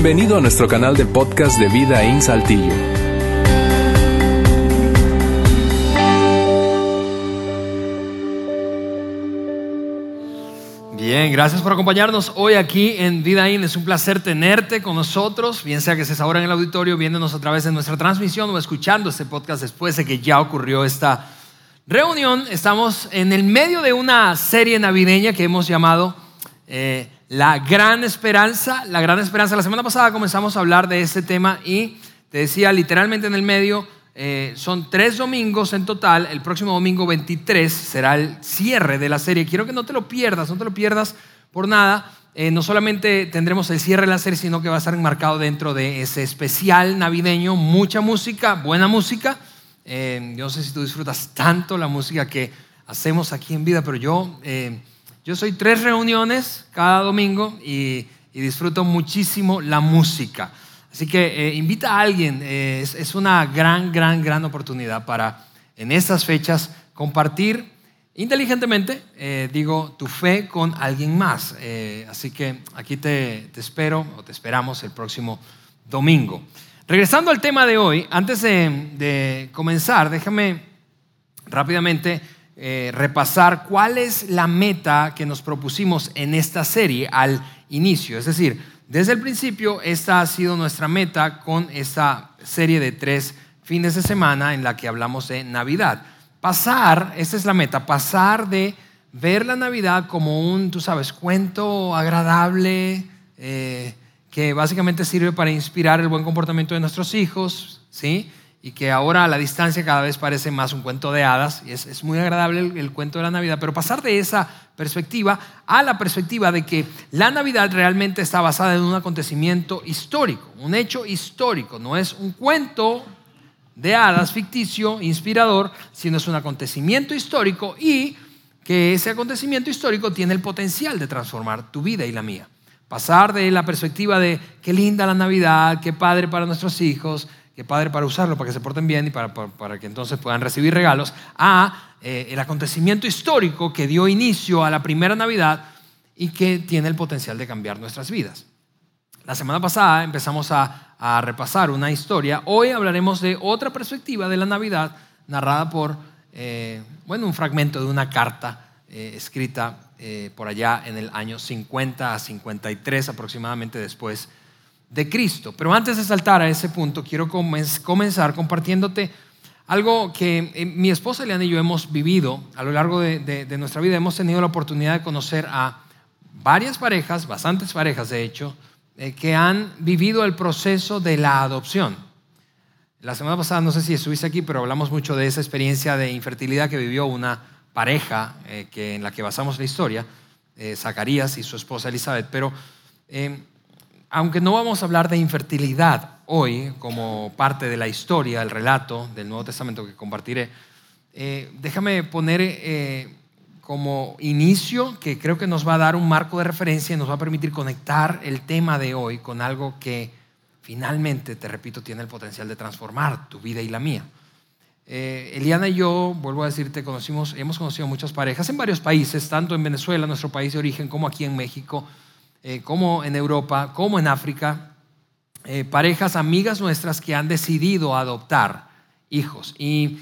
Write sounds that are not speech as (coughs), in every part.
Bienvenido a nuestro canal de podcast de Vida en Saltillo. Bien, gracias por acompañarnos hoy aquí en Vida In. Es un placer tenerte con nosotros, bien sea que estés ahora en el auditorio, viéndonos a través de nuestra transmisión o escuchando este podcast después de que ya ocurrió esta reunión. Estamos en el medio de una serie navideña que hemos llamado eh, La Gran Esperanza. La Gran Esperanza. La semana pasada comenzamos a hablar de este tema y te decía literalmente en el medio, eh, son tres domingos en total. El próximo domingo 23 será el cierre de la serie. Quiero que no te lo pierdas, no te lo pierdas por nada. Eh, no solamente tendremos el cierre de la serie, sino que va a estar enmarcado dentro de ese especial navideño. Mucha música, buena música. Eh, yo no sé si tú disfrutas tanto la música que hacemos aquí en vida, pero yo, yo soy tres reuniones cada domingo y, disfruto muchísimo la música. Así que eh, invita a alguien, eh, es, una gran, gran, gran oportunidad para en estas fechas compartir inteligentemente, eh, digo, tu fe con alguien más. así que aquí te, espero o te esperamos el próximo domingo. Regresando al tema de hoy, antes de comenzar, déjame rápidamente eh, repasar cuál es la meta que nos propusimos en esta serie al inicio. Es decir, desde el principio esta ha sido nuestra meta con esta serie de tres fines de semana en la que hablamos de Navidad. Pasar, esta es la meta, pasar de ver la Navidad como un, tú sabes, cuento agradable, eh, que básicamente sirve para inspirar el buen comportamiento de nuestros hijos, ¿sí? Y que ahora a la distancia cada vez parece más un cuento de hadas, y es, es muy agradable el, el, cuento de la Navidad, pero pasar de esa perspectiva a la perspectiva de que la Navidad realmente está basada en un acontecimiento histórico, un hecho histórico, no es un cuento de hadas ficticio, inspirador, sino es un acontecimiento histórico y que ese acontecimiento histórico tiene el potencial de transformar tu vida y la mía. Pasar de la perspectiva de qué linda la Navidad, qué padre para nuestros hijos, qué padre para usarlo, para que se porten bien y para, para, que entonces puedan recibir regalos, a eh, el acontecimiento histórico que dio inicio a la primera Navidad y que tiene el potencial de cambiar nuestras vidas. La semana pasada empezamos a, a repasar una historia, hoy hablaremos de otra perspectiva de la Navidad narrada por, eh, bueno, un fragmento de una carta eh, escrita eh, por allá en el año 50 a 53 aproximadamente después de Cristo. Pero antes de saltar a ese punto, quiero comenzar compartiéndote algo que eh, mi esposa Eliana y yo hemos vivido a lo largo de, nuestra vida. Hemos tenido la oportunidad de conocer a varias parejas, bastantes parejas de hecho, eh, que han vivido el proceso de la adopción. La semana pasada, no sé si estuviste aquí, pero hablamos mucho de esa experiencia de infertilidad que vivió una pareja eh, que, en la que basamos la historia, Zacarías y su esposa Elizabeth. Pero aunque no vamos a hablar de infertilidad hoy como parte de la historia, el relato del Nuevo Testamento que compartiré, eh, déjame poner como inicio que creo que nos va a dar un marco de referencia y nos va a permitir conectar el tema de hoy con algo que finalmente, te repito, tiene el potencial de transformar tu vida y la mía. Eh, Eliana y yo, vuelvo a decirte, conocimos, hemos conocido muchas parejas en varios países, tanto en Venezuela, nuestro país de origen, como aquí en México, eh, como en Europa, como en África. Eh, parejas amigas nuestras que han decidido adoptar hijos. Y,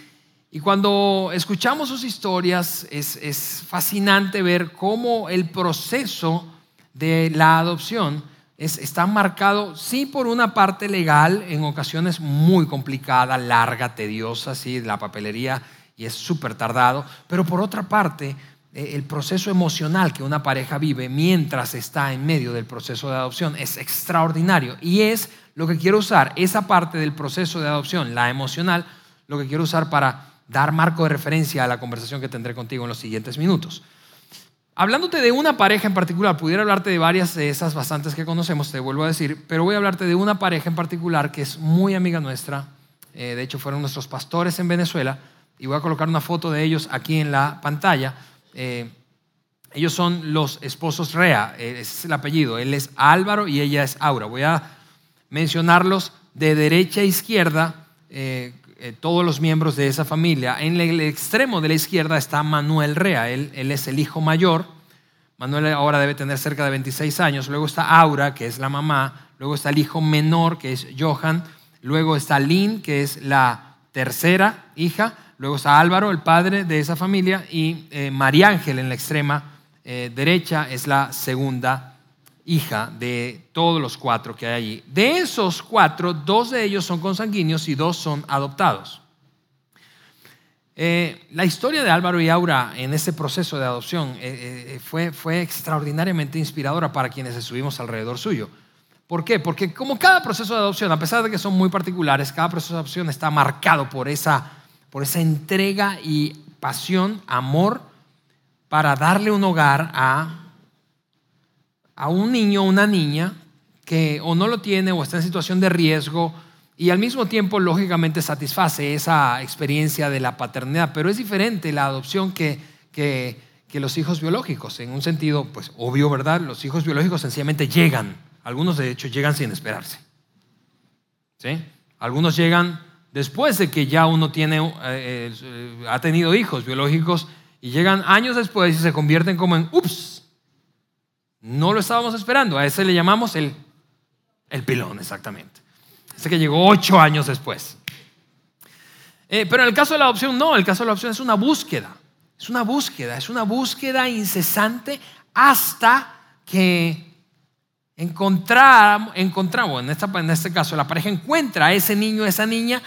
y cuando escuchamos sus historias, es, es fascinante ver cómo el proceso de la adopción es, está marcado, sí, por una parte legal, en ocasiones muy complicada, larga, tediosa, sí, la papelería y es súper tardado, pero por otra parte, el proceso emocional que una pareja vive mientras está en medio del proceso de adopción es extraordinario y es lo que quiero usar, esa parte del proceso de adopción, la emocional, lo que quiero usar para dar marco de referencia a la conversación que tendré contigo en los siguientes minutos. Hablándote de una pareja en particular, pudiera hablarte de varias de esas bastantes que conocemos, te vuelvo a decir, pero voy a hablarte de una pareja en particular que es muy amiga nuestra. Eh, de hecho, fueron nuestros pastores en Venezuela y voy a colocar una foto de ellos aquí en la pantalla. Eh, ellos son los esposos Rea, ese es el apellido. Él es Álvaro y ella es Aura. Voy a mencionarlos de derecha a izquierda, eh, eh, todos los miembros de esa familia. En el extremo de la izquierda está Manuel Rea, él, él, es el hijo mayor. Manuel ahora debe tener cerca de 26 años. Luego está Aura, que es la mamá. Luego está el hijo menor, que es Johan. Luego está Lynn, que es la tercera hija. Luego está Álvaro, el padre de esa familia. Y eh, María Ángel en la extrema eh, derecha es la segunda hija de todos los cuatro que hay allí. De esos cuatro, dos de ellos son consanguíneos y dos son adoptados. Eh, la historia de Álvaro y Aura en ese proceso de adopción fue, fue extraordinariamente inspiradora para quienes estuvimos alrededor suyo. ¿Por qué? Porque como cada proceso de adopción, a pesar de que son muy particulares, cada proceso de adopción está marcado por esa, por esa entrega y pasión, amor, para darle un hogar a, a un niño o una niña que o no lo tiene o está en situación de riesgo y al mismo tiempo lógicamente satisface esa experiencia de la paternidad, pero es diferente la adopción que, que, los hijos biológicos, en un sentido pues obvio, ¿verdad? Los hijos biológicos sencillamente llegan, algunos de hecho llegan sin esperarse, ¿sí? Algunos llegan después de que ya uno tiene, eh, eh, ha tenido hijos biológicos y llegan años después y se convierten como en, ups, no lo estábamos esperando, a ese le llamamos el, el pilón, exactamente. Ese que llegó ocho años después. Eh, pero en el caso de la adopción, no, el caso de la adopción es una búsqueda. Es una búsqueda, es una búsqueda incesante hasta que encontramos, encontramos en, esta, en este caso, la pareja encuentra a ese niño, a esa niña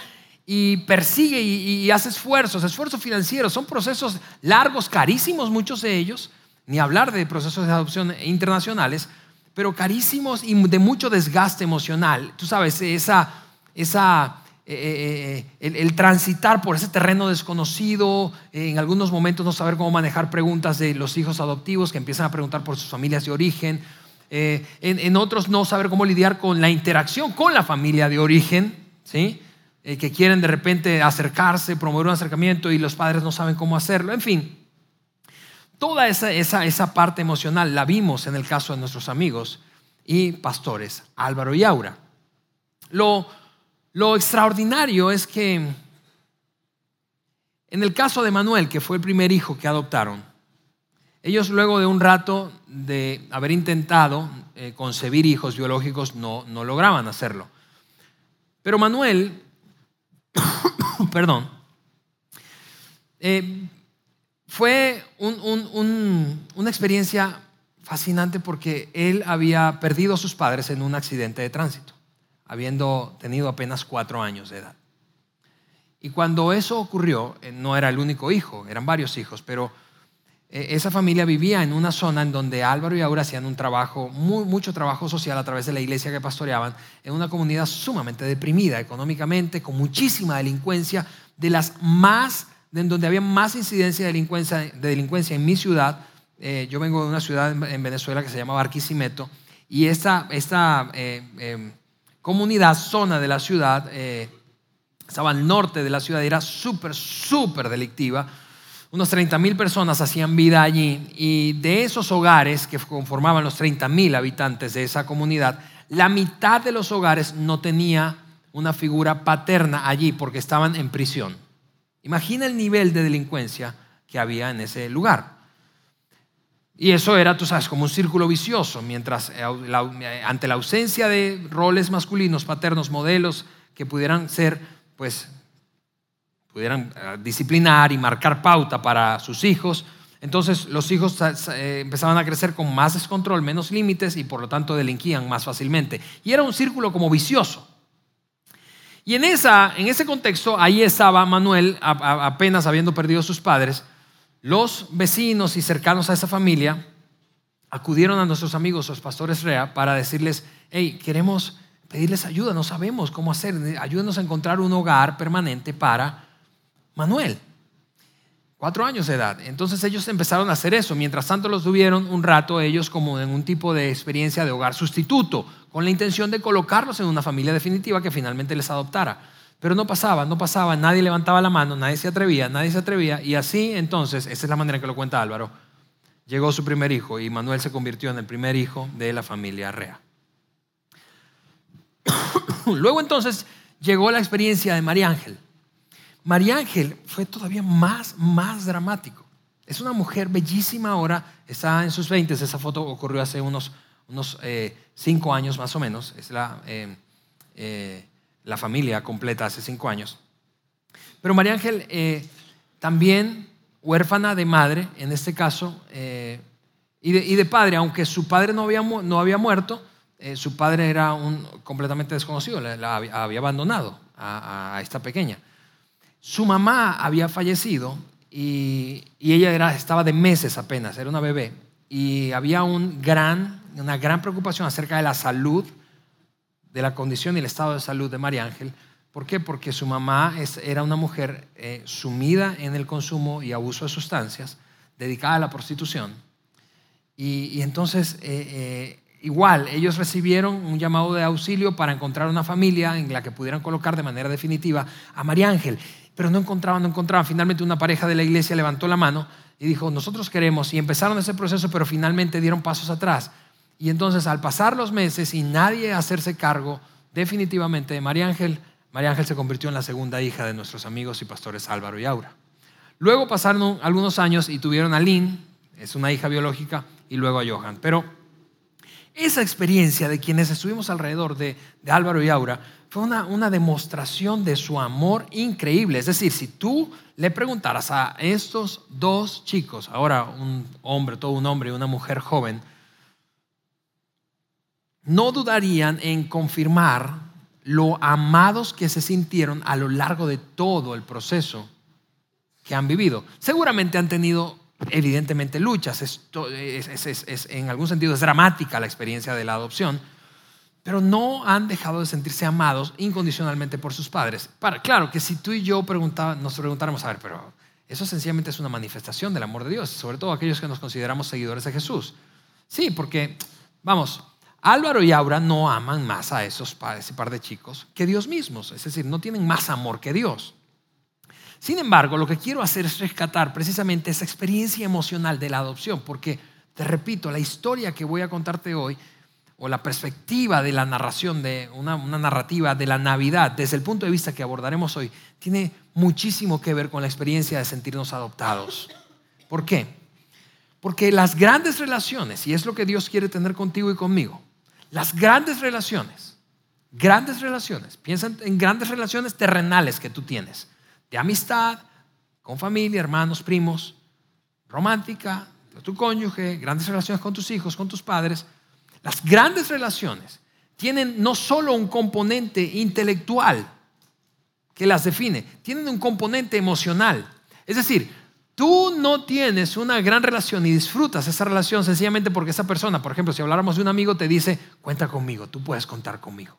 y persigue y, hace esfuerzos, esfuerzos financieros. Son procesos largos, carísimos muchos de ellos, ni hablar de procesos de adopción internacionales, pero carísimos y de mucho desgaste emocional. Tú sabes, esa, esa, eh, eh, eh, el, transitar por ese terreno desconocido, en algunos momentos no saber cómo manejar preguntas de los hijos adoptivos que empiezan a preguntar por sus familias de origen, en, en, otros no saber cómo lidiar con la interacción con la familia de origen, ¿sí? Que quieren de repente acercarse, promover un acercamiento y los padres no saben cómo hacerlo, en fin. Toda esa, esa, parte emocional la vimos en el caso de nuestros amigos y pastores, Álvaro y Aura. Lo, lo extraordinario es que en el caso de Manuel, que fue el primer hijo que adoptaron, ellos luego de un rato de haber intentado eh, concebir hijos biológicos no, no lograban hacerlo. Pero Manuel, (coughs) perdón, eh, fue una experiencia fascinante porque él había perdido a sus padres en un accidente de tránsito, habiendo tenido apenas cuatro años de edad. Y cuando eso ocurrió, eh, no era el único hijo, eran varios hijos, pero esa familia vivía en una zona en donde Álvaro y Aura hacían un trabajo, mucho trabajo social a través de la iglesia que pastoreaban, en una comunidad sumamente deprimida económicamente, con muchísima delincuencia, de las más en donde había más incidencia de delincuencia, de delincuencia en mi ciudad. Eh, yo vengo de una ciudad en Venezuela que se llama Barquisimeto y esta, esta eh, em, comunidad, zona de la ciudad, eh, estaba al norte de la ciudad era súper, súper delictiva. Unos 30 mil personas hacían vida allí y de esos hogares que conformaban los 30 mil habitantes de esa comunidad, la mitad de los hogares no tenía una figura paterna allí porque estaban en prisión. Imagina el nivel de delincuencia que había en ese lugar. Y eso era, tú sabes, como un círculo vicioso, mientras eh, eh, ante la ausencia de roles masculinos, paternos, modelos que pudieran ser, pues, pudieran eh, disciplinar y marcar pauta para sus hijos, entonces los hijos empezaban a crecer con más descontrol, menos límites y por lo tanto delinquían más fácilmente. Y era un círculo como vicioso. Y en, esa, en ese contexto, ahí estaba Manuel, apenas habiendo perdido a sus padres. Los vecinos y cercanos a esa familia acudieron a nuestros amigos, los pastores Rea, para decirles, hey, queremos pedirles ayuda, no sabemos cómo hacer, ayúdenos a encontrar un hogar permanente para Manuel. Cuatro años de edad. Entonces ellos empezaron a hacer eso. Mientras tanto los tuvieron un rato ellos como en un tipo de experiencia de hogar sustituto, con la intención de colocarlos en una familia definitiva que finalmente les adoptara. Pero no pasaba, no pasaba, nadie levantaba la mano, nadie se atrevía, nadie se atrevía. Y así entonces, esa es la manera que lo cuenta Álvaro, llegó su primer hijo y Manuel se convirtió en el primer hijo de la familia Rea. (coughs) Luego entonces llegó la experiencia de María Ángel. María Ángel fue todavía más, más dramático. Es una mujer bellísima ahora, está en sus 20, esa foto ocurrió hace unos, unos eh, cinco años más o menos, es la, eh, eh, la familia completa hace cinco años. Pero María Ángel también huérfana de madre, en este caso, y de, padre, aunque su padre no había, no había muerto, su padre era un completamente desconocido, la, había, abandonado a, esta pequeña. Su mamá había fallecido y, ella estaba de meses apenas, era una bebé, y había una gran preocupación acerca de la salud, de la condición y el estado de salud de María Ángel. ¿Por qué? Porque su mamá era una mujer eh, sumida en el consumo y abuso de sustancias, dedicada a la prostitución. Y, entonces, eh, eh, igual, ellos recibieron un llamado de auxilio para encontrar una familia en la que pudieran colocar de manera definitiva a María Ángel pero no encontraban, no encontraban. Finalmente una pareja de la iglesia levantó la mano y dijo, nosotros queremos, y empezaron ese proceso, pero finalmente dieron pasos atrás. Y entonces al pasar los meses y nadie hacerse cargo definitivamente de María Ángel, María Ángel se convirtió en la segunda hija de nuestros amigos y pastores Álvaro y Aura. Luego pasaron algunos años y tuvieron a Lynn, es una hija biológica, y luego a Johan. Pero esa experiencia de quienes estuvimos alrededor de, de Álvaro y Aura fue una, demostración de su amor increíble. Es decir, si tú le preguntaras a estos dos chicos, ahora un hombre, todo un hombre y una mujer joven, no dudarían en confirmar lo amados que se sintieron a lo largo de todo el proceso que han vivido. Seguramente han tenido evidentemente luchas, en algún sentido es dramática la experiencia de la adopción, pero no han dejado de sentirse amados incondicionalmente por sus padres. Para, claro que si tú y yo nos preguntáramos, a ver, pero eso sencillamente es una manifestación del amor de Dios, sobre todo aquellos que nos consideramos seguidores de Jesús. Sí, porque, vamos, Álvaro y Aura no aman más a esos ese par de chicos que Dios mismos, es decir, no tienen más amor que Dios. Sin embargo, lo que quiero hacer es rescatar precisamente esa experiencia emocional de la adopción, porque, te repito, la historia que voy a contarte hoy o la perspectiva de la narración, de una, narrativa de la Navidad, desde el punto de vista que abordaremos hoy, tiene muchísimo que ver con la experiencia de sentirnos adoptados. ¿Por qué? Porque las grandes relaciones, y es lo que Dios quiere tener contigo y conmigo, las grandes relaciones, grandes relaciones, piensa en grandes relaciones terrenales que tú tienes, de amistad, con familia, hermanos, primos, romántica, tu cónyuge, grandes relaciones con tus hijos, con tus padres, las grandes relaciones tienen no solo un componente intelectual que las define, tienen un componente emocional. Es decir, tú no tienes una gran relación y disfrutas esa relación sencillamente porque esa persona, por ejemplo, si habláramos de un amigo, te dice, cuenta conmigo, tú puedes contar conmigo.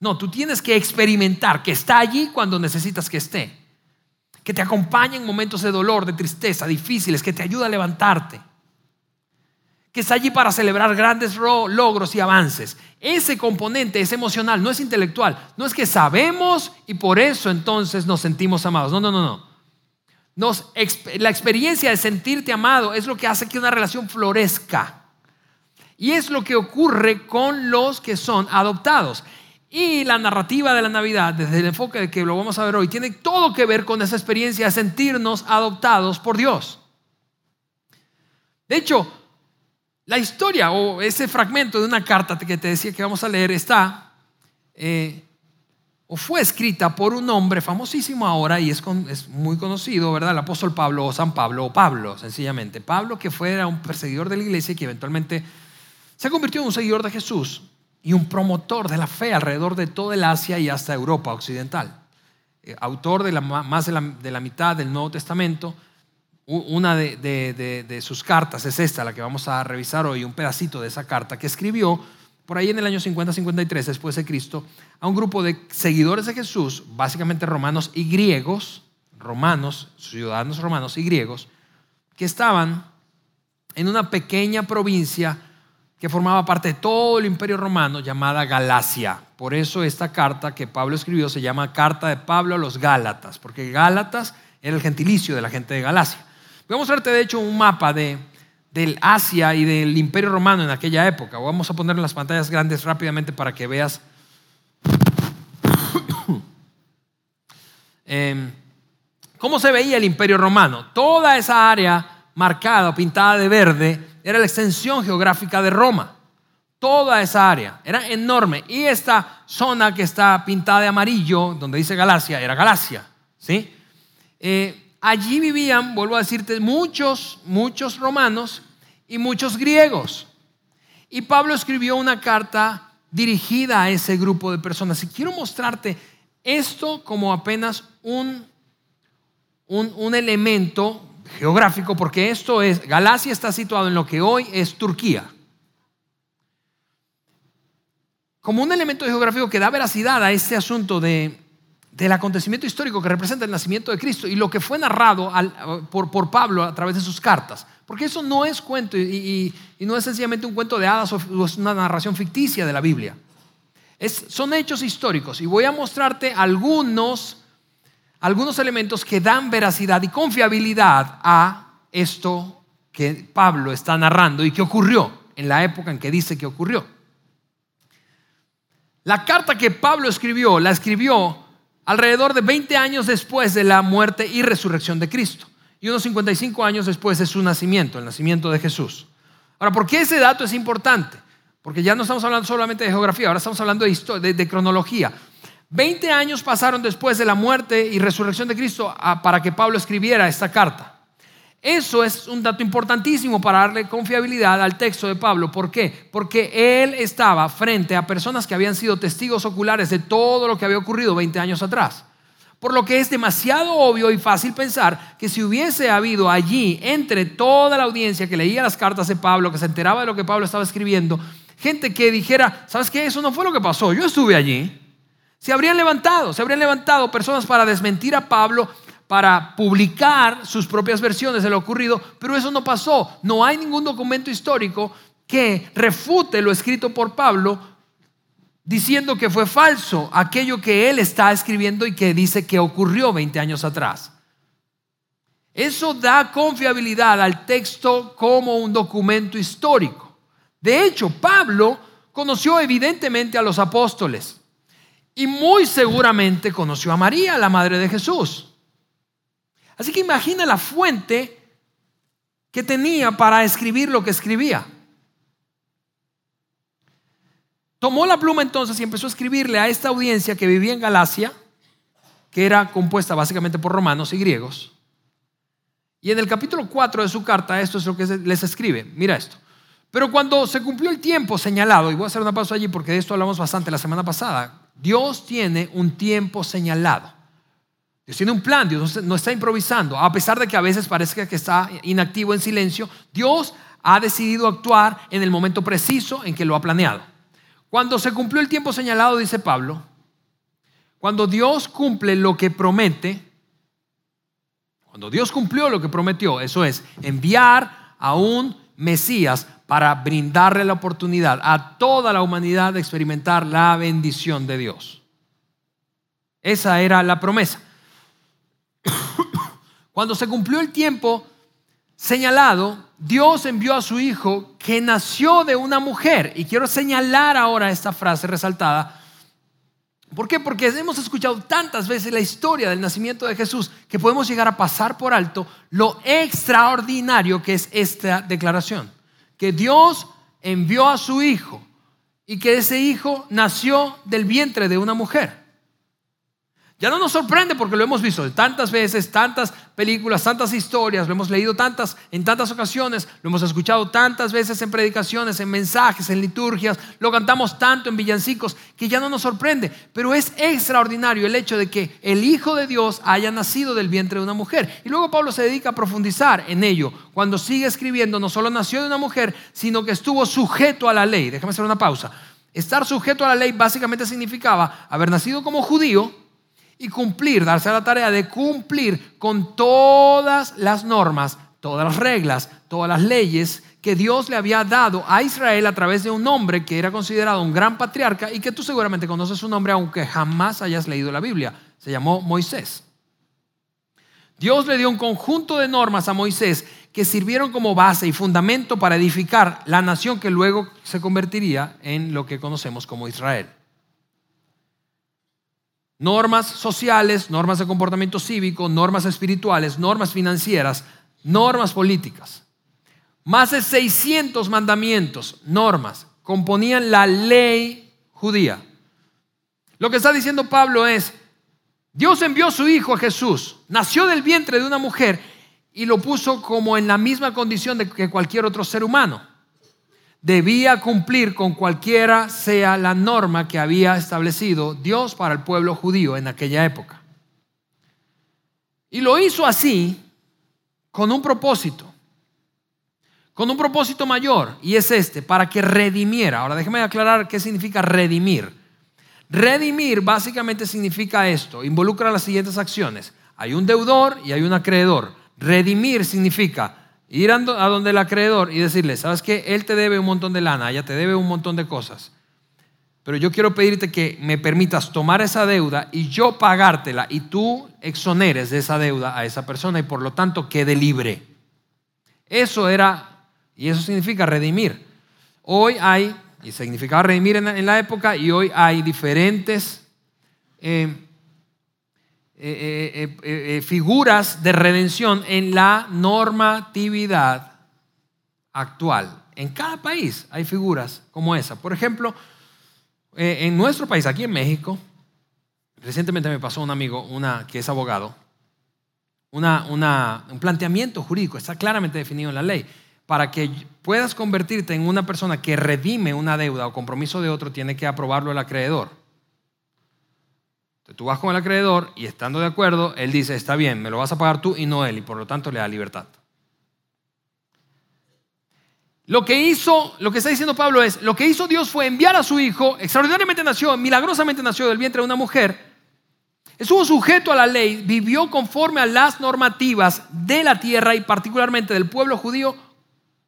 No, tú tienes que experimentar que está allí cuando necesitas que esté, que te acompañe en momentos de dolor, de tristeza, difíciles, que te ayuda a levantarte que está allí para celebrar grandes logros y avances. Ese componente es emocional, no es intelectual. No es que sabemos y por eso entonces nos sentimos amados. No, no, no, no. la experiencia de sentirte amado es lo que hace que una relación florezca. Y es lo que ocurre con los que son adoptados. Y la narrativa de la Navidad, desde el enfoque de que lo vamos a ver hoy, tiene todo que ver con esa experiencia de sentirnos adoptados por Dios. De hecho, la historia o ese fragmento de una carta que te decía que vamos a leer está eh, o fue escrita por un hombre famosísimo ahora y es, es, muy conocido, ¿verdad? El apóstol Pablo o San Pablo o Pablo, sencillamente. Pablo que fue un perseguidor de la iglesia y que eventualmente se convirtió en un seguidor de Jesús y un promotor de la fe alrededor de toda el Asia y hasta Europa occidental. Eh, autor de más de la mitad del Nuevo Testamento una de, sus cartas es esta, la que vamos a revisar hoy, un pedacito de esa carta que escribió por ahí en el año 50-53 después de Cristo a un grupo de seguidores de Jesús, básicamente romanos y griegos, romanos, ciudadanos romanos y griegos, que estaban en una pequeña provincia que formaba parte de todo el imperio romano llamada Galacia. Por eso esta carta que Pablo escribió se llama Carta de Pablo a los Gálatas, porque Gálatas era el gentilicio de la gente de Galacia. Voy a mostrarte de hecho un mapa de, del Asia y del Imperio Romano en aquella época. Vamos a poner las pantallas grandes rápidamente para que veas (coughs) em, cómo se veía el Imperio Romano. Toda esa área marcada o pintada de verde era la extensión geográfica de Roma. Toda esa área era enorme. Y esta zona que está pintada de amarillo, donde dice Galacia, era Galacia. ¿sí? Eh, allí vivían, vuelvo a decirte, muchos, muchos romanos y muchos griegos. Y Pablo escribió una carta dirigida a ese grupo de personas. Y quiero mostrarte esto como apenas un, un, un elemento geográfico, porque esto es, Galacia está situado en lo que hoy es Turquía. Como un elemento geográfico que da veracidad a este asunto de, del acontecimiento histórico que representa el nacimiento de Cristo y lo que fue narrado por, por, Pablo a través de sus cartas. Porque eso no es cuento y, no es sencillamente un cuento de hadas o una narración ficticia de la Biblia. Es, son hechos históricos y voy a mostrarte algunos algunos elementos que dan veracidad y confiabilidad a esto que Pablo está narrando y que ocurrió en la época en que dice que ocurrió. La carta que Pablo escribió, la escribió alrededor de 20 años después de la muerte y resurrección de Cristo y unos 55 años después de su nacimiento, el nacimiento de Jesús. Ahora, ¿por qué ese dato es importante? Porque ya no estamos hablando solamente de geografía, ahora estamos hablando de, de cronología. Veinte años pasaron después de la muerte y resurrección de Cristo para que Pablo escribiera esta carta. Eso es un dato importantísimo para darle confiabilidad al texto de Pablo. ¿Por qué? Porque él estaba frente a personas que habían sido testigos oculares de todo lo que había ocurrido 20 años atrás. Por lo que es demasiado obvio y fácil pensar que si hubiese habido allí, entre toda la audiencia que leía las cartas de Pablo, que se enteraba de lo que Pablo estaba escribiendo, gente que dijera, ¿sabes qué? Eso no fue lo que pasó, yo estuve allí. Se habrían levantado, se habrían levantado personas para desmentir a Pablo, para publicar sus propias versiones de lo ocurrido, pero eso no pasó. No hay ningún documento histórico que refute lo escrito por Pablo diciendo que fue falso aquello que él está escribiendo y que dice que ocurrió 20 años atrás. Eso da confiabilidad al texto como un documento histórico. De hecho, Pablo conoció evidentemente a los apóstoles. Y muy seguramente conoció a María, la madre de Jesús. Así que imagina la fuente que tenía para escribir lo que escribía. Tomó la pluma entonces y empezó a escribirle a esta audiencia que vivía en Galacia, que era compuesta básicamente por romanos y griegos. Y en el capítulo 4 de su carta, esto es lo que les escribe. Mira esto. Pero cuando se cumplió el tiempo señalado, y voy a hacer una pausa allí porque de esto hablamos bastante la semana pasada, Dios tiene un tiempo señalado. Dios tiene un plan, Dios no está improvisando. A pesar de que a veces parece que está inactivo en silencio, Dios ha decidido actuar en el momento preciso en que lo ha planeado. Cuando se cumplió el tiempo señalado, dice Pablo, cuando Dios cumple lo que promete, cuando Dios cumplió lo que prometió, eso es, enviar a un Mesías para brindarle la oportunidad a toda la humanidad de experimentar la bendición de Dios. Esa era la promesa. Cuando se cumplió el tiempo señalado, Dios envió a su Hijo que nació de una mujer. Y quiero señalar ahora esta frase resaltada. ¿Por qué? Porque hemos escuchado tantas veces la historia del nacimiento de Jesús que podemos llegar a pasar por alto lo extraordinario que es esta declaración que Dios envió a su hijo y que ese hijo nació del vientre de una mujer. Ya no nos sorprende porque lo hemos visto tantas veces, tantas películas, tantas historias, lo hemos leído tantas en tantas ocasiones, lo hemos escuchado tantas veces en predicaciones, en mensajes, en liturgias, lo cantamos tanto en villancicos que ya no nos sorprende, pero es extraordinario el hecho de que el Hijo de Dios haya nacido del vientre de una mujer. Y luego Pablo se dedica a profundizar en ello cuando sigue escribiendo, no solo nació de una mujer, sino que estuvo sujeto a la ley. Déjame hacer una pausa. Estar sujeto a la ley básicamente significaba haber nacido como judío, y cumplir, darse a la tarea de cumplir con todas las normas, todas las reglas, todas las leyes que Dios le había dado a Israel a través de un hombre que era considerado un gran patriarca y que tú seguramente conoces su nombre aunque jamás hayas leído la Biblia. Se llamó Moisés. Dios le dio un conjunto de normas a Moisés que sirvieron como base y fundamento para edificar la nación que luego se convertiría en lo que conocemos como Israel normas sociales, normas de comportamiento cívico, normas espirituales, normas financieras, normas políticas. Más de 600 mandamientos, normas, componían la ley judía. Lo que está diciendo Pablo es, Dios envió su Hijo a Jesús, nació del vientre de una mujer y lo puso como en la misma condición de que cualquier otro ser humano. Debía cumplir con cualquiera sea la norma que había establecido Dios para el pueblo judío en aquella época. Y lo hizo así con un propósito, con un propósito mayor, y es este, para que redimiera. Ahora déjeme aclarar qué significa redimir. Redimir básicamente significa esto, involucra las siguientes acciones. Hay un deudor y hay un acreedor. Redimir significa ir a donde el acreedor y decirle, sabes que él te debe un montón de lana, ella te debe un montón de cosas. Pero yo quiero pedirte que me permitas tomar esa deuda y yo pagártela y tú exoneres de esa deuda a esa persona y por lo tanto quede libre. Eso era, y eso significa redimir. Hoy hay y significaba redimir en, la época y hoy hay diferentes eh, eh, eh, figuras de redención en la normatividad actual. En cada país hay figuras como esa. Por ejemplo, en nuestro país, aquí en México, recientemente me pasó un amigo, una que es abogado, una, un planteamiento jurídico, está claramente definido en la ley para que puedas convertirte en una persona que redime una deuda o compromiso de otro, tiene que aprobarlo el acreedor. Tú vas con el acreedor y estando de acuerdo, él dice, está bien, me lo vas a pagar tú y no él, y por lo tanto le da libertad. Lo que hizo, lo que está diciendo Pablo es, lo que hizo Dios fue enviar a su hijo, extraordinariamente nació, milagrosamente nació del vientre de una mujer, estuvo sujeto a la ley, vivió conforme a las normativas de la tierra y particularmente del pueblo judío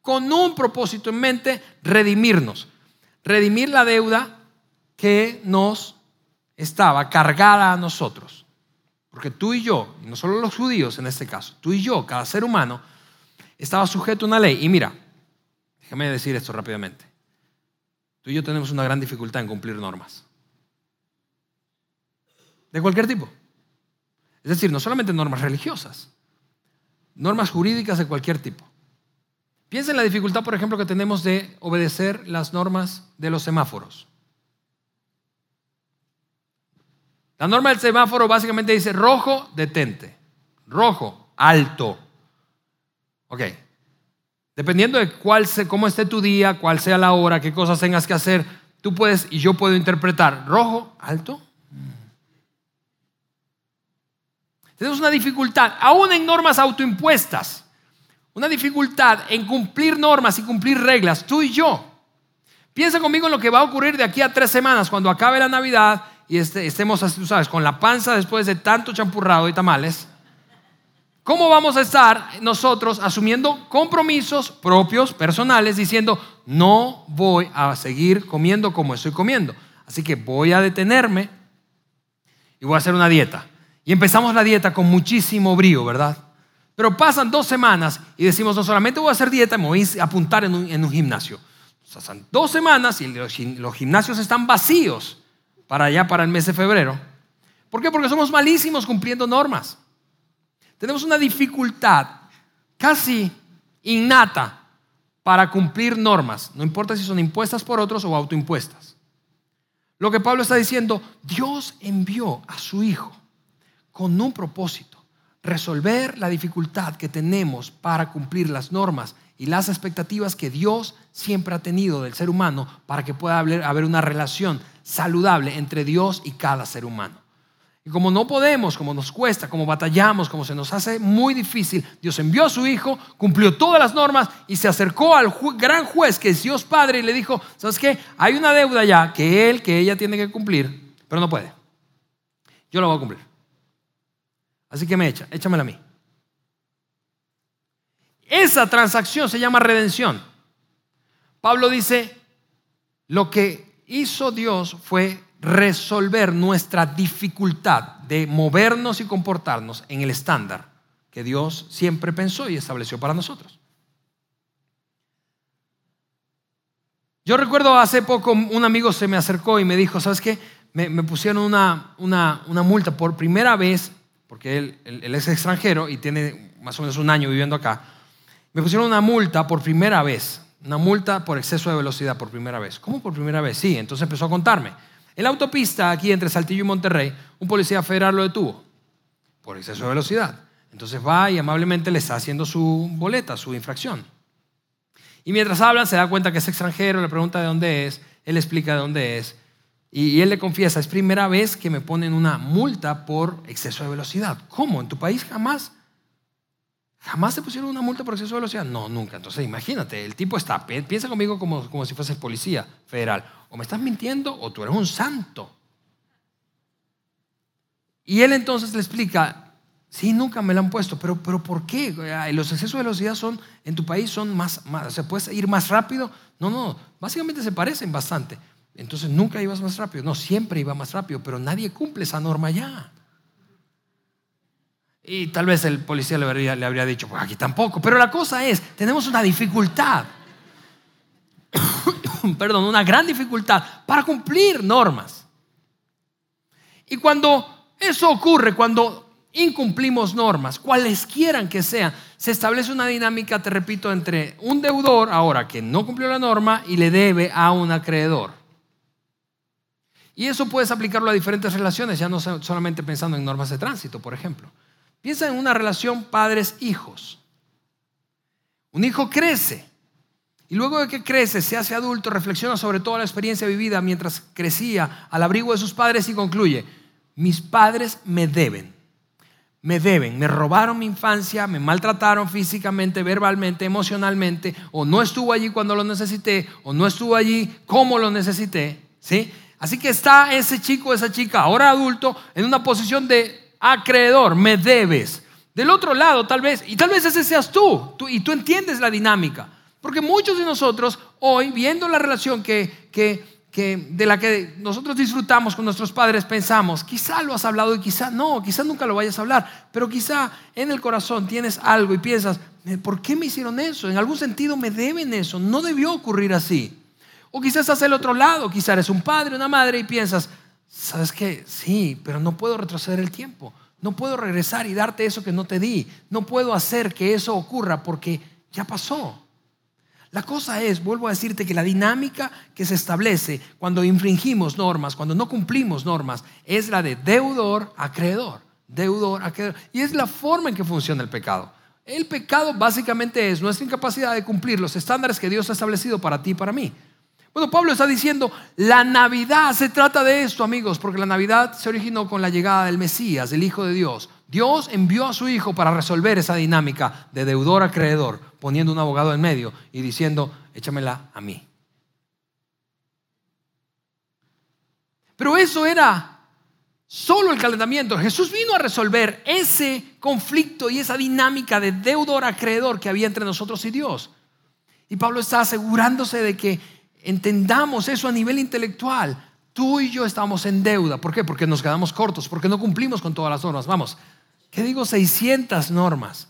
con un propósito en mente, redimirnos. Redimir la deuda que nos estaba cargada a nosotros. Porque tú y yo, y no solo los judíos en este caso, tú y yo, cada ser humano, estaba sujeto a una ley. Y mira, déjame decir esto rápidamente. Tú y yo tenemos una gran dificultad en cumplir normas. De cualquier tipo. Es decir, no solamente normas religiosas, normas jurídicas de cualquier tipo. Piensa en la dificultad, por ejemplo, que tenemos de obedecer las normas de los semáforos. La norma del semáforo básicamente dice rojo, detente. Rojo, alto. Ok. Dependiendo de cuál cómo esté tu día, cuál sea la hora, qué cosas tengas que hacer, tú puedes y yo puedo interpretar rojo, alto. Tenemos una dificultad, aún en normas autoimpuestas una dificultad en cumplir normas y cumplir reglas, tú y yo. Piensa conmigo en lo que va a ocurrir de aquí a tres semanas, cuando acabe la Navidad y este, estemos, tú sabes, con la panza después de tanto champurrado y tamales. ¿Cómo vamos a estar nosotros asumiendo compromisos propios, personales, diciendo, no voy a seguir comiendo como estoy comiendo? Así que voy a detenerme y voy a hacer una dieta. Y empezamos la dieta con muchísimo brío, ¿verdad? Pero pasan dos semanas y decimos, no solamente voy a hacer dieta, me voy a apuntar en un, gimnasio. Pasan dos semanas y los, los gimnasios están vacíos para allá, para el mes de febrero. ¿Por qué? Porque somos malísimos cumpliendo normas. Tenemos una dificultad casi innata para cumplir normas, no importa si son impuestas por otros o autoimpuestas. Lo que Pablo está diciendo, Dios envió a su Hijo con un propósito resolver la dificultad que tenemos para cumplir las normas y las expectativas que Dios siempre ha tenido del ser humano para que pueda haber una relación saludable entre Dios y cada ser humano. Y como no podemos, como nos cuesta, como batallamos, como se nos hace muy difícil, Dios envió a su Hijo, cumplió todas las normas y se acercó al gran juez que es Dios Padre y le dijo, ¿sabes qué? Hay una deuda ya que él, que ella tiene que cumplir, pero no puede. Yo la voy a cumplir. Así que me echa, échamela a mí. Esa transacción se llama redención. Pablo dice, lo que hizo Dios fue resolver nuestra dificultad de movernos y comportarnos en el estándar que Dios siempre pensó y estableció para nosotros. Yo recuerdo hace poco un amigo se me acercó y me dijo, ¿sabes qué? Me, pusieron una, una, una multa por primera vez porque él, es extranjero y tiene más o menos un año viviendo acá, me pusieron una multa por primera vez, una multa por exceso de velocidad por primera vez. ¿Cómo por primera vez? Sí, entonces empezó a contarme. En la autopista, aquí entre Saltillo y Monterrey, un policía federal lo detuvo por exceso de velocidad. Entonces va y amablemente le está haciendo su boleta, su infracción. Y mientras hablan se da cuenta que es extranjero, le pregunta de dónde es, él explica de dónde es. Y él le confiesa, es primera vez que me ponen una multa por exceso de velocidad. ¿Cómo? ¿En tu país jamás? ¿Jamás te pusieron una multa por exceso de velocidad? No, nunca. Entonces imagínate, el tipo está, piensa conmigo como, como si fuese policía federal. O me estás mintiendo o tú eres un santo. Y él entonces le explica, sí, nunca me la han puesto, pero, pero ¿por qué? Los excesos de velocidad son, en tu país son más, más, ¿se puede ir más rápido? No, no, básicamente se parecen bastante. Entonces nunca ibas más rápido. No, siempre iba más rápido, pero nadie cumple esa norma ya. Y tal vez el policía le habría, le habría dicho, pues aquí tampoco. Pero la cosa es, tenemos una dificultad, (coughs) perdón, una gran dificultad para cumplir normas. Y cuando eso ocurre, cuando incumplimos normas, cualesquiera que sean, se establece una dinámica, te repito, entre un deudor ahora que no cumplió la norma y le debe a un acreedor. Y eso puedes aplicarlo a diferentes relaciones, ya no solamente pensando en normas de tránsito, por ejemplo. Piensa en una relación padres-hijos. Un hijo crece y luego de que crece, se hace adulto, reflexiona sobre toda la experiencia vivida mientras crecía al abrigo de sus padres y concluye, mis padres me deben me deben, me robaron mi infancia, me maltrataron físicamente, verbalmente, emocionalmente, o no estuvo allí cuando lo necesité, o no estuvo allí como lo necesité, ¿sí? Así que está ese chico, esa chica, ahora adulto, en una posición de acreedor, me debes. Del otro lado, tal vez, y tal vez ese seas tú, tú y tú entiendes la dinámica. Porque muchos de nosotros hoy, viendo la relación que, que que, de la que nosotros disfrutamos con nuestros padres, pensamos, quizá lo has hablado y quizá no, quizá nunca lo vayas a hablar, pero quizá en el corazón tienes algo y piensas, ¿por qué me hicieron eso? En algún sentido me deben eso, no debió ocurrir así. O quizás estás el otro lado, quizás eres un padre, una madre y piensas, ¿sabes qué? Sí, pero no puedo retroceder el tiempo, no puedo regresar y darte eso que no te di, no puedo hacer que eso ocurra porque ya pasó. La cosa es, vuelvo a decirte que la dinámica que se establece cuando infringimos normas, cuando no cumplimos normas, es la de deudor acreedor, deudor acreedor. Y es la forma en que funciona el pecado. El pecado básicamente es nuestra incapacidad de cumplir los estándares que Dios ha establecido para ti y para mí. Bueno, Pablo está diciendo, la Navidad se trata de esto, amigos, porque la Navidad se originó con la llegada del Mesías, el Hijo de Dios. Dios envió a su Hijo para resolver esa dinámica de deudor acreedor, poniendo un abogado en medio y diciendo, échamela a mí. Pero eso era solo el calentamiento. Jesús vino a resolver ese conflicto y esa dinámica de deudor acreedor que había entre nosotros y Dios. Y Pablo está asegurándose de que entendamos eso a nivel intelectual. Tú y yo estamos en deuda. ¿Por qué? Porque nos quedamos cortos, porque no cumplimos con todas las normas. Vamos, ¿qué digo? 600 normas.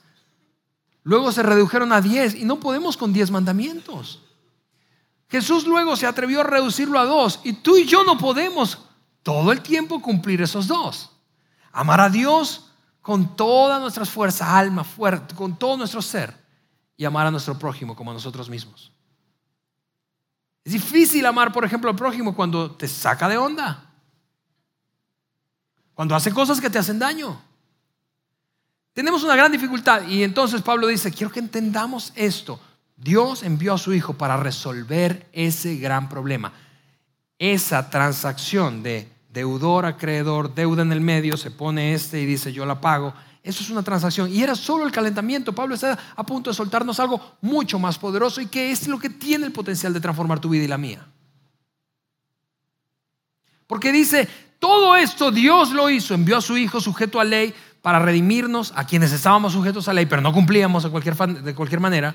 Luego se redujeron a 10 y no podemos con 10 mandamientos. Jesús luego se atrevió a reducirlo a dos y tú y yo no podemos todo el tiempo cumplir esos dos. Amar a Dios con toda nuestra fuerza, alma, fuerte, con todo nuestro ser y amar a nuestro prójimo como a nosotros mismos. Es difícil amar, por ejemplo, al prójimo cuando te saca de onda. Cuando hace cosas que te hacen daño. Tenemos una gran dificultad y entonces Pablo dice, quiero que entendamos esto. Dios envió a su Hijo para resolver ese gran problema. Esa transacción de deudor acreedor, deuda en el medio, se pone este y dice yo la pago. Eso es una transacción. Y era solo el calentamiento. Pablo está a punto de soltarnos algo mucho más poderoso y que es lo que tiene el potencial de transformar tu vida y la mía. Porque dice, todo esto Dios lo hizo, envió a su Hijo sujeto a ley para redimirnos a quienes estábamos sujetos a ley, pero no cumplíamos de cualquier, manera,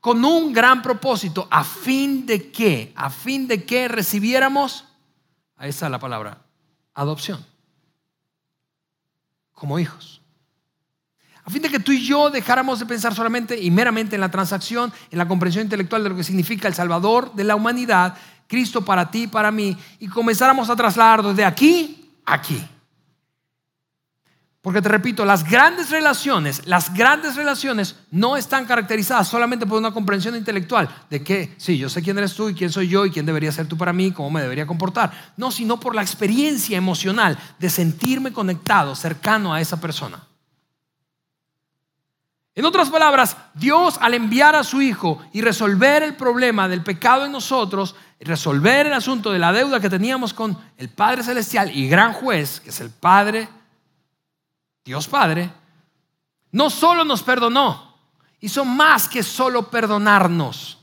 con un gran propósito, a fin de que, a fin de que recibiéramos, ahí está la palabra, adopción, como hijos. A fin de que tú y yo dejáramos de pensar solamente y meramente en la transacción, en la comprensión intelectual de lo que significa el Salvador de la humanidad, Cristo para ti para mí, y comenzáramos a trasladar desde aquí a aquí. Porque te repito, las grandes relaciones, las grandes relaciones no están caracterizadas solamente por una comprensión intelectual de que, sí, yo sé quién eres tú y quién soy yo y quién debería ser tú para mí, cómo me debería comportar. No, sino por la experiencia emocional de sentirme conectado, cercano a esa persona. En otras palabras, Dios al enviar a su Hijo y resolver el problema del pecado en nosotros, resolver el asunto de la deuda que teníamos con el Padre Celestial y gran juez, que es el Padre Dios Padre, no solo nos perdonó, hizo más que solo perdonarnos.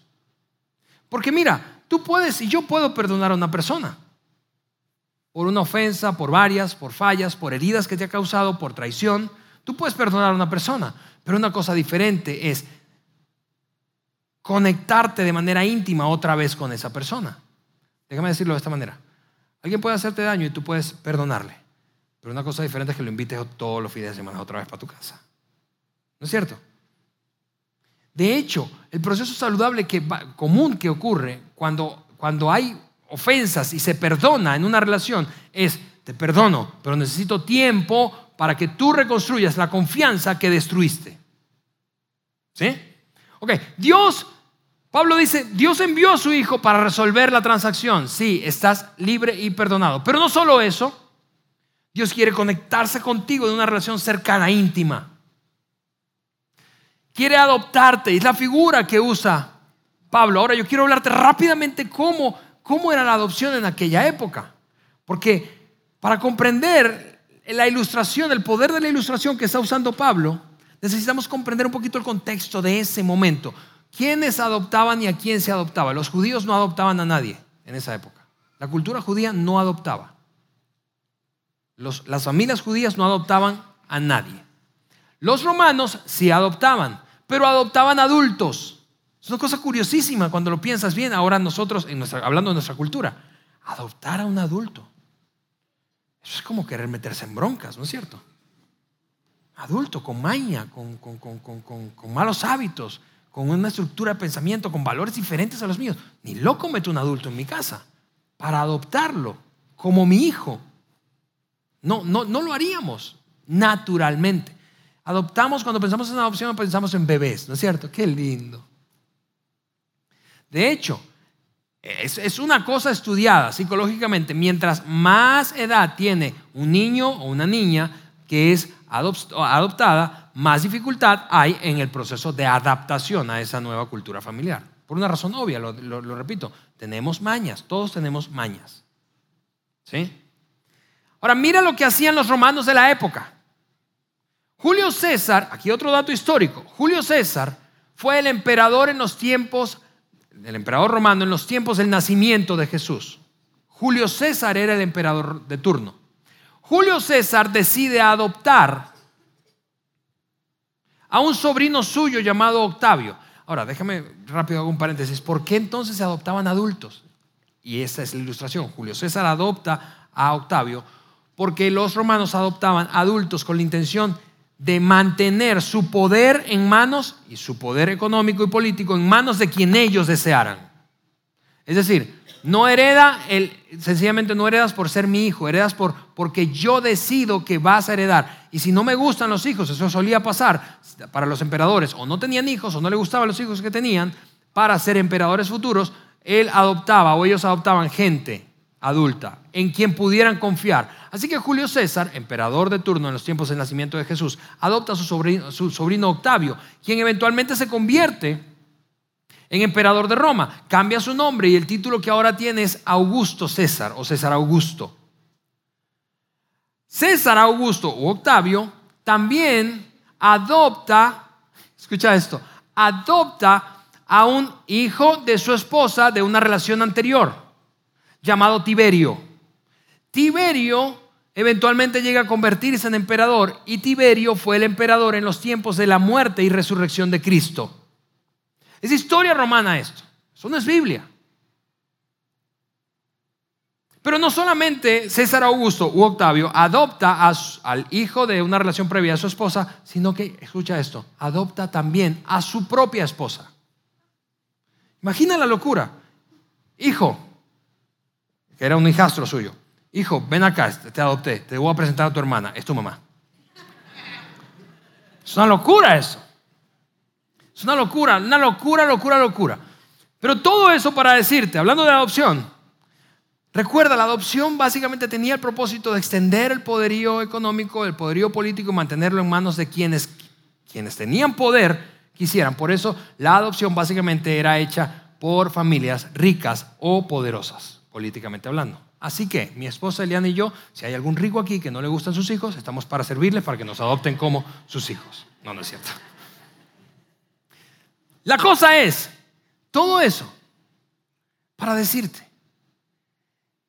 Porque mira, tú puedes y yo puedo perdonar a una persona por una ofensa, por varias, por fallas, por heridas que te ha causado, por traición. Tú puedes perdonar a una persona, pero una cosa diferente es conectarte de manera íntima otra vez con esa persona. Déjame decirlo de esta manera. Alguien puede hacerte daño y tú puedes perdonarle. Pero una cosa diferente es que lo invites todos los fines de semana otra vez para tu casa. ¿No es cierto? De hecho, el proceso saludable que, común que ocurre cuando, cuando hay ofensas y se perdona en una relación es, te perdono, pero necesito tiempo para que tú reconstruyas la confianza que destruiste. ¿Sí? Ok, Dios, Pablo dice, Dios envió a su Hijo para resolver la transacción. Sí, estás libre y perdonado. Pero no solo eso, Dios quiere conectarse contigo en una relación cercana, íntima. Quiere adoptarte. Es la figura que usa Pablo. Ahora yo quiero hablarte rápidamente cómo, cómo era la adopción en aquella época. Porque para comprender la ilustración, el poder de la ilustración que está usando Pablo, necesitamos comprender un poquito el contexto de ese momento. ¿Quiénes adoptaban y a quién se adoptaba? Los judíos no adoptaban a nadie en esa época. La cultura judía no adoptaba las familias judías no adoptaban a nadie. Los romanos sí adoptaban, pero adoptaban adultos. Es una cosa curiosísima cuando lo piensas bien. Ahora nosotros, hablando de nuestra cultura, adoptar a un adulto. Eso es como querer meterse en broncas, ¿no es cierto? Adulto, con maña, con, con malos hábitos, con una estructura de pensamiento, con valores diferentes a los míos. Ni loco meto un adulto en mi casa para adoptarlo como mi hijo. No, no, no lo haríamos naturalmente. Adoptamos, cuando pensamos en adopción, pensamos en bebés, ¿no es cierto? Qué lindo. De hecho, es, una cosa estudiada psicológicamente. Mientras más edad tiene un niño o una niña que es adoptada, más dificultad hay en el proceso de adaptación a esa nueva cultura familiar. Por una razón obvia, lo, lo repito, tenemos mañas, todos tenemos mañas. ¿Sí? Ahora mira lo que hacían los romanos de la época. Julio César, aquí otro dato histórico, Julio César fue el emperador en los tiempos, el emperador romano en los tiempos del nacimiento de Jesús. Julio César era el emperador de turno. Julio César decide adoptar a un sobrino suyo llamado Octavio. Ahora, déjame rápido hago un paréntesis. ¿Por qué entonces se adoptaban adultos? Y esta es la ilustración. Julio César adopta a Octavio porque los romanos adoptaban adultos con la intención de mantener su poder en manos y su poder económico y político en manos de quien ellos desearan. Es decir, no hereda, el, sencillamente no heredas por ser mi hijo, heredas por, porque yo decido que vas a heredar. Y si no me gustan los hijos, eso solía pasar para los emperadores, o no tenían hijos o no le gustaban los hijos que tenían, para ser emperadores futuros, él adoptaba o ellos adoptaban gente adulta en quien pudieran confiar. Así que Julio César, emperador de turno en los tiempos del nacimiento de Jesús, adopta a su sobrino, su sobrino Octavio, quien eventualmente se convierte en emperador de Roma. Cambia su nombre y el título que ahora tiene es Augusto César o César Augusto. César Augusto o Octavio también adopta, escucha esto, adopta a un hijo de su esposa de una relación anterior, llamado Tiberio. Tiberio eventualmente llega a convertirse en emperador y Tiberio fue el emperador en los tiempos de la muerte y resurrección de Cristo. Es historia romana esto, eso no es Biblia. Pero no solamente César Augusto u Octavio adopta al hijo de una relación previa a su esposa, sino que, escucha esto, adopta también a su propia esposa. Imagina la locura. Hijo, era un hijastro suyo, hijo, ven acá, te adopté, te voy a presentar a tu hermana, es tu mamá. Es una locura eso. Es una locura, una locura, locura, locura. Pero todo eso para decirte, hablando de adopción, recuerda, la adopción básicamente tenía el propósito de extender el poderío económico, el poderío político y mantenerlo en manos de quienes, quienes tenían poder quisieran. Por eso la adopción básicamente era hecha por familias ricas o poderosas, políticamente hablando. Así que mi esposa Eliana y yo, si hay algún rico aquí que no le gustan sus hijos, estamos para servirles para que nos adopten como sus hijos. No, no es cierto. La cosa es, todo eso para decirte,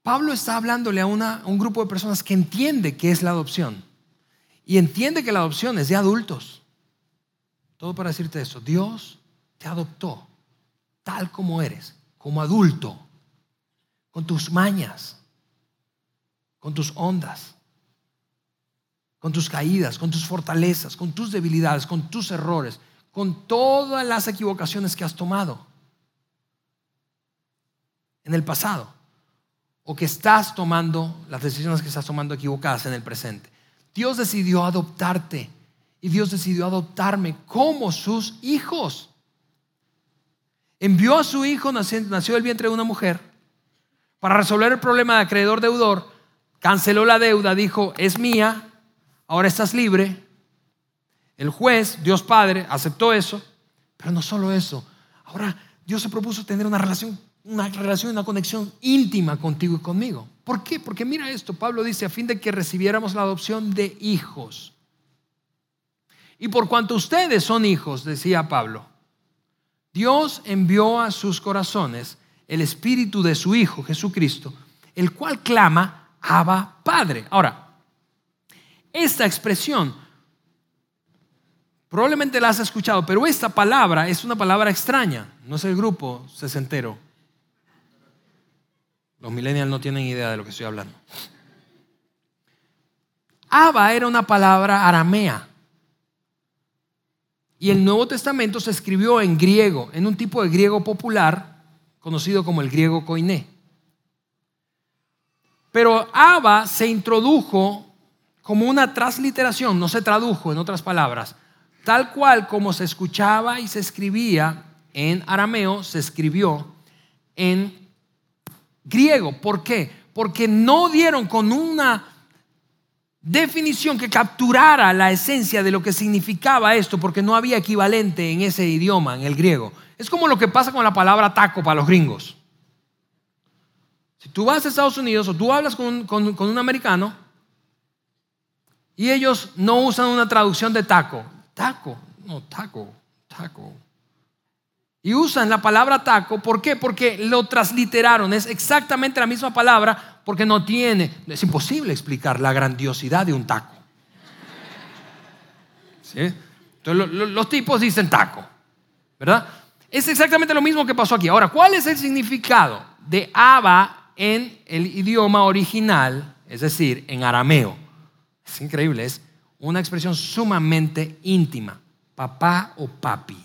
Pablo está hablándole a, a un grupo de personas que entiende qué es la adopción y entiende que la adopción es de adultos. Todo para decirte eso, Dios te adoptó tal como eres, como adulto, con tus mañas, con tus ondas, con tus caídas, con tus fortalezas, con tus debilidades, con tus errores, con todas las equivocaciones que has tomado en el pasado o que estás tomando, las decisiones que estás tomando equivocadas en el presente. Dios decidió adoptarte y Dios decidió adoptarme como sus hijos. Envió a su hijo, nació del vientre de una mujer, para resolver el problema de acreedor deudor, canceló la deuda, dijo, es mía, ahora estás libre, el juez, Dios Padre, aceptó eso, pero no solo eso. Ahora Dios se propuso tener una relación, una relación, una conexión íntima contigo y conmigo. ¿Por qué? Porque mira esto, Pablo dice, a fin de que recibiéramos la adopción de hijos. Y por cuanto ustedes son hijos, decía Pablo, Dios envió a sus corazones el espíritu de su Hijo Jesucristo, el cual clama, Abba Padre. Ahora, esta expresión Probablemente la has escuchado, pero esta palabra es una palabra extraña. No es el grupo sesentero. Los millennials no tienen idea de lo que estoy hablando. Abba era una palabra aramea. Y el Nuevo Testamento se escribió en griego, en un tipo de griego popular conocido como el griego koiné. Pero Abba se introdujo como una transliteración, no se tradujo en otras palabras, Tal cual como se escuchaba y se escribía en arameo, se escribió en griego. ¿Por qué? Porque no dieron con una definición que capturara la esencia de lo que significaba esto, porque no había equivalente en ese idioma, en el griego. Es como lo que pasa con la palabra taco para los gringos. Si tú vas a Estados Unidos o tú hablas con, un americano y ellos no usan una traducción de taco, taco, no, taco, taco. Y usan la palabra taco, ¿por qué? Porque lo transliteraron, es exactamente la misma palabra, porque no tiene, es imposible explicar la grandiosidad de un taco. ¿Sí? Entonces los tipos dicen taco, ¿verdad? Es exactamente lo mismo que pasó aquí. Ahora, ¿cuál es el significado de Abba en el idioma original, es decir, en arameo? Es increíble, es una expresión sumamente íntima, papá o papi.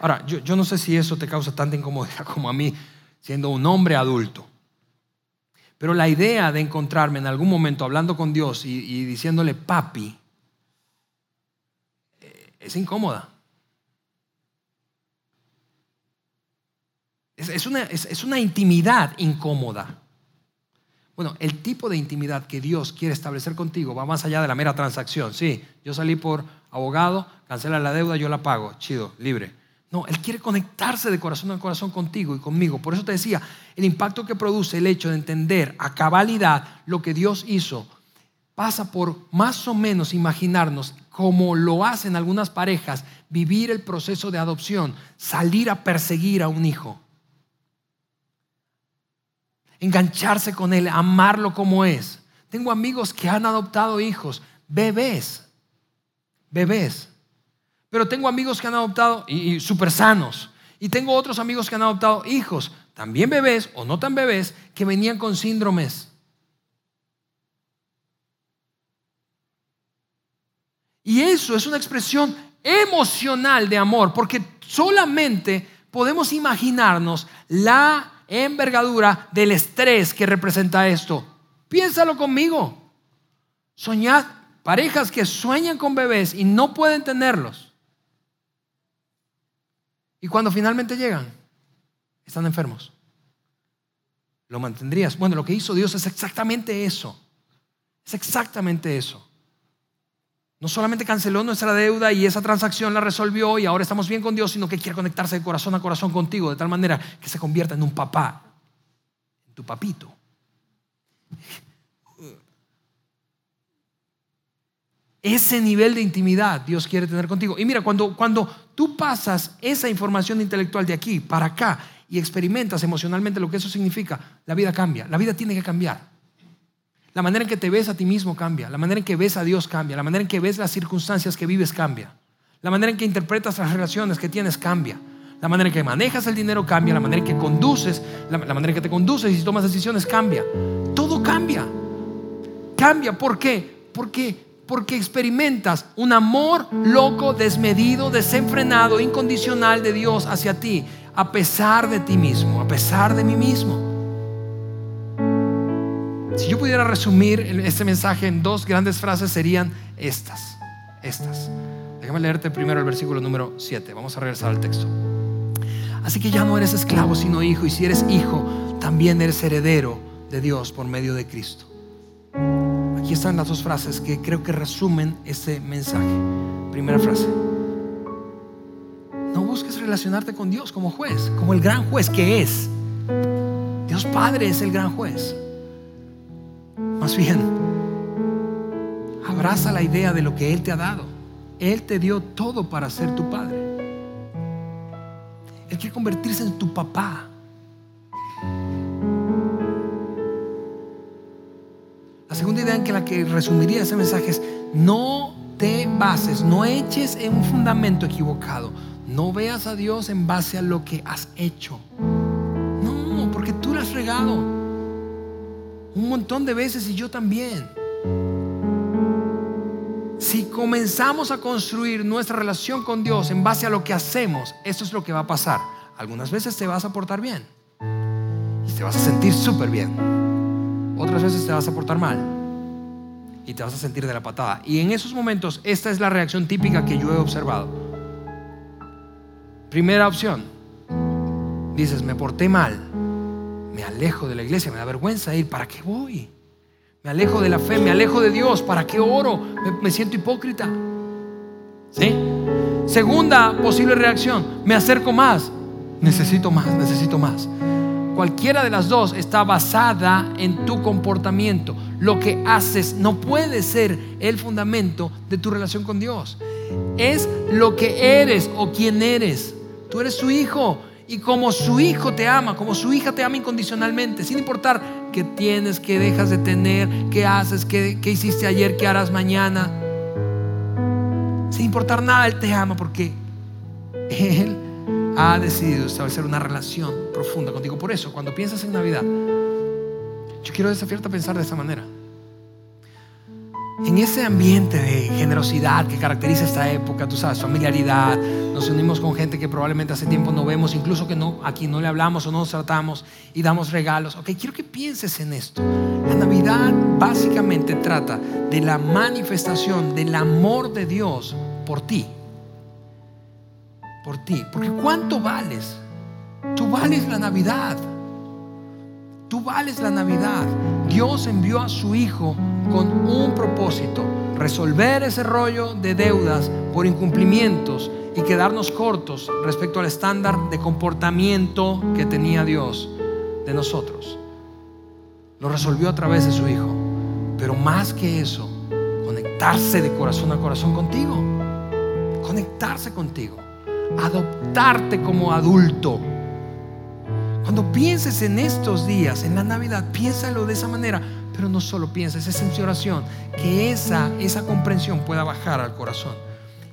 Ahora, yo, no sé si eso te causa tanta incomodidad (laughs) como a mí, siendo un hombre adulto. Pero la idea de encontrarme en algún momento hablando con Dios y, diciéndole papi eh, es incómoda. Es, una, es una intimidad incómoda. Bueno, el tipo de intimidad que Dios quiere establecer contigo va más allá de la mera transacción. Sí, yo salí por abogado, cancela la deuda, yo la pago, chido, libre. No, Él quiere conectarse de corazón a corazón contigo y conmigo. Por eso te decía, el impacto que produce el hecho de entender a cabalidad lo que Dios hizo pasa por más o menos imaginarnos como lo hacen algunas parejas, vivir el proceso de adopción, salir a perseguir a un hijo engancharse con Él, amarlo como es. Tengo amigos que han adoptado hijos, bebés, bebés. Pero tengo amigos que han adoptado y, súper sanos. Y tengo otros amigos que han adoptado hijos, también bebés o no tan bebés, que venían con síndromes. Y eso es una expresión emocional de amor, porque solamente podemos imaginarnos la envergadura del estrés que representa esto. Piénsalo conmigo. Soñad, Parejas que sueñan con bebés y no pueden tenerlos. Y cuando finalmente llegan, están enfermos. ¿Lo mantendrías? Bueno, lo que hizo Dios es exactamente eso. Es exactamente eso. No solamente canceló nuestra deuda y esa transacción la resolvió y ahora estamos bien con Dios, sino que quiere conectarse de corazón a corazón contigo de tal manera que se convierta en un papá, en tu papito. Ese nivel de intimidad Dios quiere tener contigo. Y mira, cuando, cuando tú pasas esa información intelectual de aquí para acá y experimentas emocionalmente lo que eso significa, la vida cambia. La vida tiene que cambiar. La manera en que te ves a ti mismo cambia, la manera en que ves a Dios cambia, la manera en que ves las circunstancias que vives cambia, la manera en que interpretas las relaciones que tienes cambia, la manera en que manejas el dinero cambia, la manera en que conduces, la, manera en que te conduces y tomas decisiones cambia. Todo cambia. Cambia, ¿por qué? Porque porque experimentas un amor loco, desmedido, desenfrenado, incondicional de Dios hacia ti, a pesar de ti mismo, a pesar de mí mismo. Si yo pudiera resumir este mensaje en dos grandes frases serían estas, estas. Déjame leerte primero el versículo número 7. Vamos a regresar al texto. Así que ya no eres esclavo, sino hijo. Y si eres hijo, también eres heredero de Dios por medio de Cristo. Aquí están las dos frases que creo que resumen este mensaje. Primera frase. No busques relacionarte con Dios como juez, como el gran juez que es. Dios Padre es el gran juez. Más bien, abraza la idea de lo que Él te ha dado. Él te dio todo para ser tu padre. Él quiere convertirse en tu papá. La segunda idea en que la que resumiría ese mensaje es no te bases, no eches en un fundamento equivocado. No veas a Dios en base a lo que has hecho. No, porque tú lo has regado un montón de veces y yo también. Si comenzamos a construir nuestra relación con Dios en base a lo que hacemos, eso es lo que va a pasar. Algunas veces te vas a portar bien y te vas a sentir súper bien. Otras veces te vas a portar mal y te vas a sentir de la patada. Y en esos momentos, esta es la reacción típica que yo he observado. Primera opción, dices, me porté mal me alejo de la iglesia, me da vergüenza ir, ¿para qué voy? Me alejo de la fe, me alejo de Dios, ¿para qué oro? Me, siento hipócrita. ¿Sí? Segunda posible reacción, me acerco más, necesito más, necesito más. Cualquiera de las dos está basada en tu comportamiento. Lo que haces no puede ser el fundamento de tu relación con Dios. Es lo que eres o quién eres. Tú eres su hijo y como su hijo te ama, como su hija te ama incondicionalmente, sin importar qué tienes, qué dejas de tener, qué haces, qué, hiciste ayer, qué harás mañana. Sin importar nada, Él te ama porque Él ha decidido establecer una relación profunda contigo. Por eso, cuando piensas en Navidad, yo quiero desafiarte a pensar de esa manera en ese ambiente de generosidad que caracteriza esta época, tú sabes, familiaridad, nos unimos con gente que probablemente hace tiempo no vemos, incluso que no, aquí no le hablamos o no nos tratamos y damos regalos. Ok, quiero que pienses en esto. La Navidad básicamente trata de la manifestación del amor de Dios por ti. Por ti. Porque ¿cuánto vales? Tú vales la Navidad. Tú vales la Navidad. Dios envió a su Hijo con un propósito, resolver ese rollo de deudas por incumplimientos y quedarnos cortos respecto al estándar de comportamiento que tenía Dios de nosotros. Lo resolvió a través de su Hijo. Pero más que eso, conectarse de corazón a corazón contigo. Conectarse contigo. Adoptarte como adulto cuando pienses en estos días, en la Navidad, piénsalo de esa manera, pero no solo pienses, es en oración, que esa, esa comprensión pueda bajar al corazón.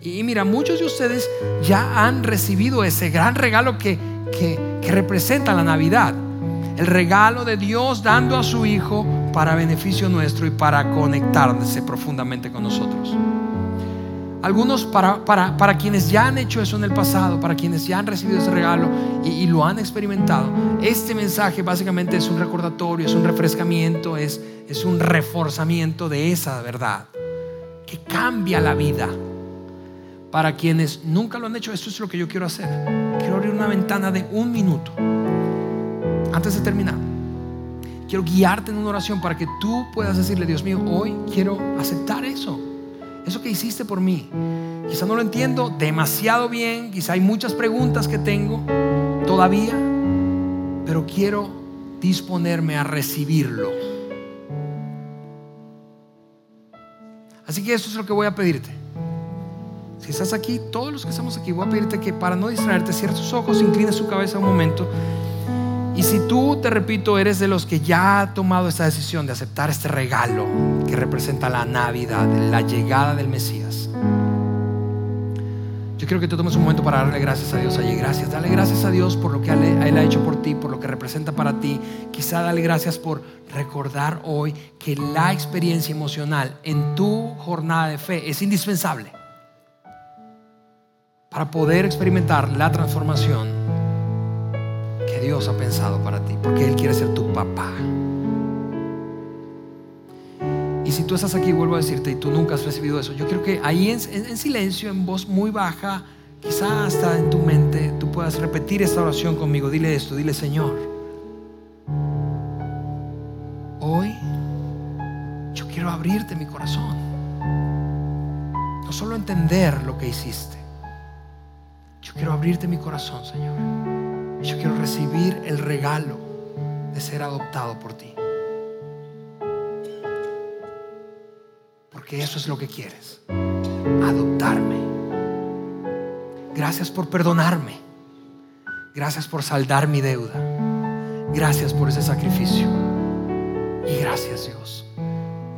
Y, mira, muchos de ustedes ya han recibido ese gran regalo que, que, que representa la Navidad. El regalo de Dios dando a su Hijo para beneficio nuestro y para conectarse profundamente con nosotros. Algunos para, para, quienes ya han hecho eso en el pasado, para quienes ya han recibido ese regalo y, lo han experimentado, este mensaje básicamente es un recordatorio, es un refrescamiento, es, es un reforzamiento de esa verdad. que cambia la vida. Para quienes nunca lo han hecho, esto es lo que yo quiero hacer. Quiero abrir una ventana de un minuto antes de terminar. Quiero guiarte en una oración para que tú puedas decirle, Dios mío, hoy quiero aceptar eso. Eso que hiciste por mí. Quizá no lo entiendo demasiado bien, quizá hay muchas preguntas que tengo todavía, pero quiero disponerme a recibirlo. Así que eso es lo que voy a pedirte. Si estás aquí, todos los que estamos aquí, voy a pedirte que para no distraerte, cierres tus ojos, inclines su cabeza un momento. Y si tú, te repito, eres de los que ya ha tomado esta decisión de aceptar este regalo que representa la Navidad, la llegada del Mesías, yo quiero que tú tomes un momento para darle gracias a Dios allí. Gracias. Dale gracias a Dios por lo que Él ha hecho por ti, por lo que representa para ti. Quizá dale gracias por recordar hoy que la experiencia emocional en tu jornada de fe es indispensable para poder experimentar la transformación Dios ha pensado para ti, porque Él quiere ser tu papá. Y si tú estás aquí, vuelvo a decirte, y tú nunca has recibido eso, yo creo que ahí en, en, silencio, en voz muy baja, quizá hasta en tu mente, tú puedas repetir esta oración conmigo. Dile esto, dile Señor, hoy yo quiero abrirte mi corazón. No solo entender lo que hiciste, yo quiero abrirte mi corazón, Señor. Yo quiero recibir el regalo de ser adoptado por ti. porque eso es lo que quieres. Adoptarme. Gracias por perdonarme. Gracias por saldar mi deuda. Gracias por ese sacrificio. Y gracias Dios,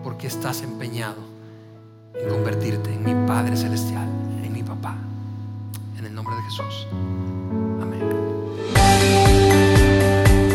porque estás empeñado en convertirte en mi Padre Celestial, en mi papá. En el nombre de Jesús.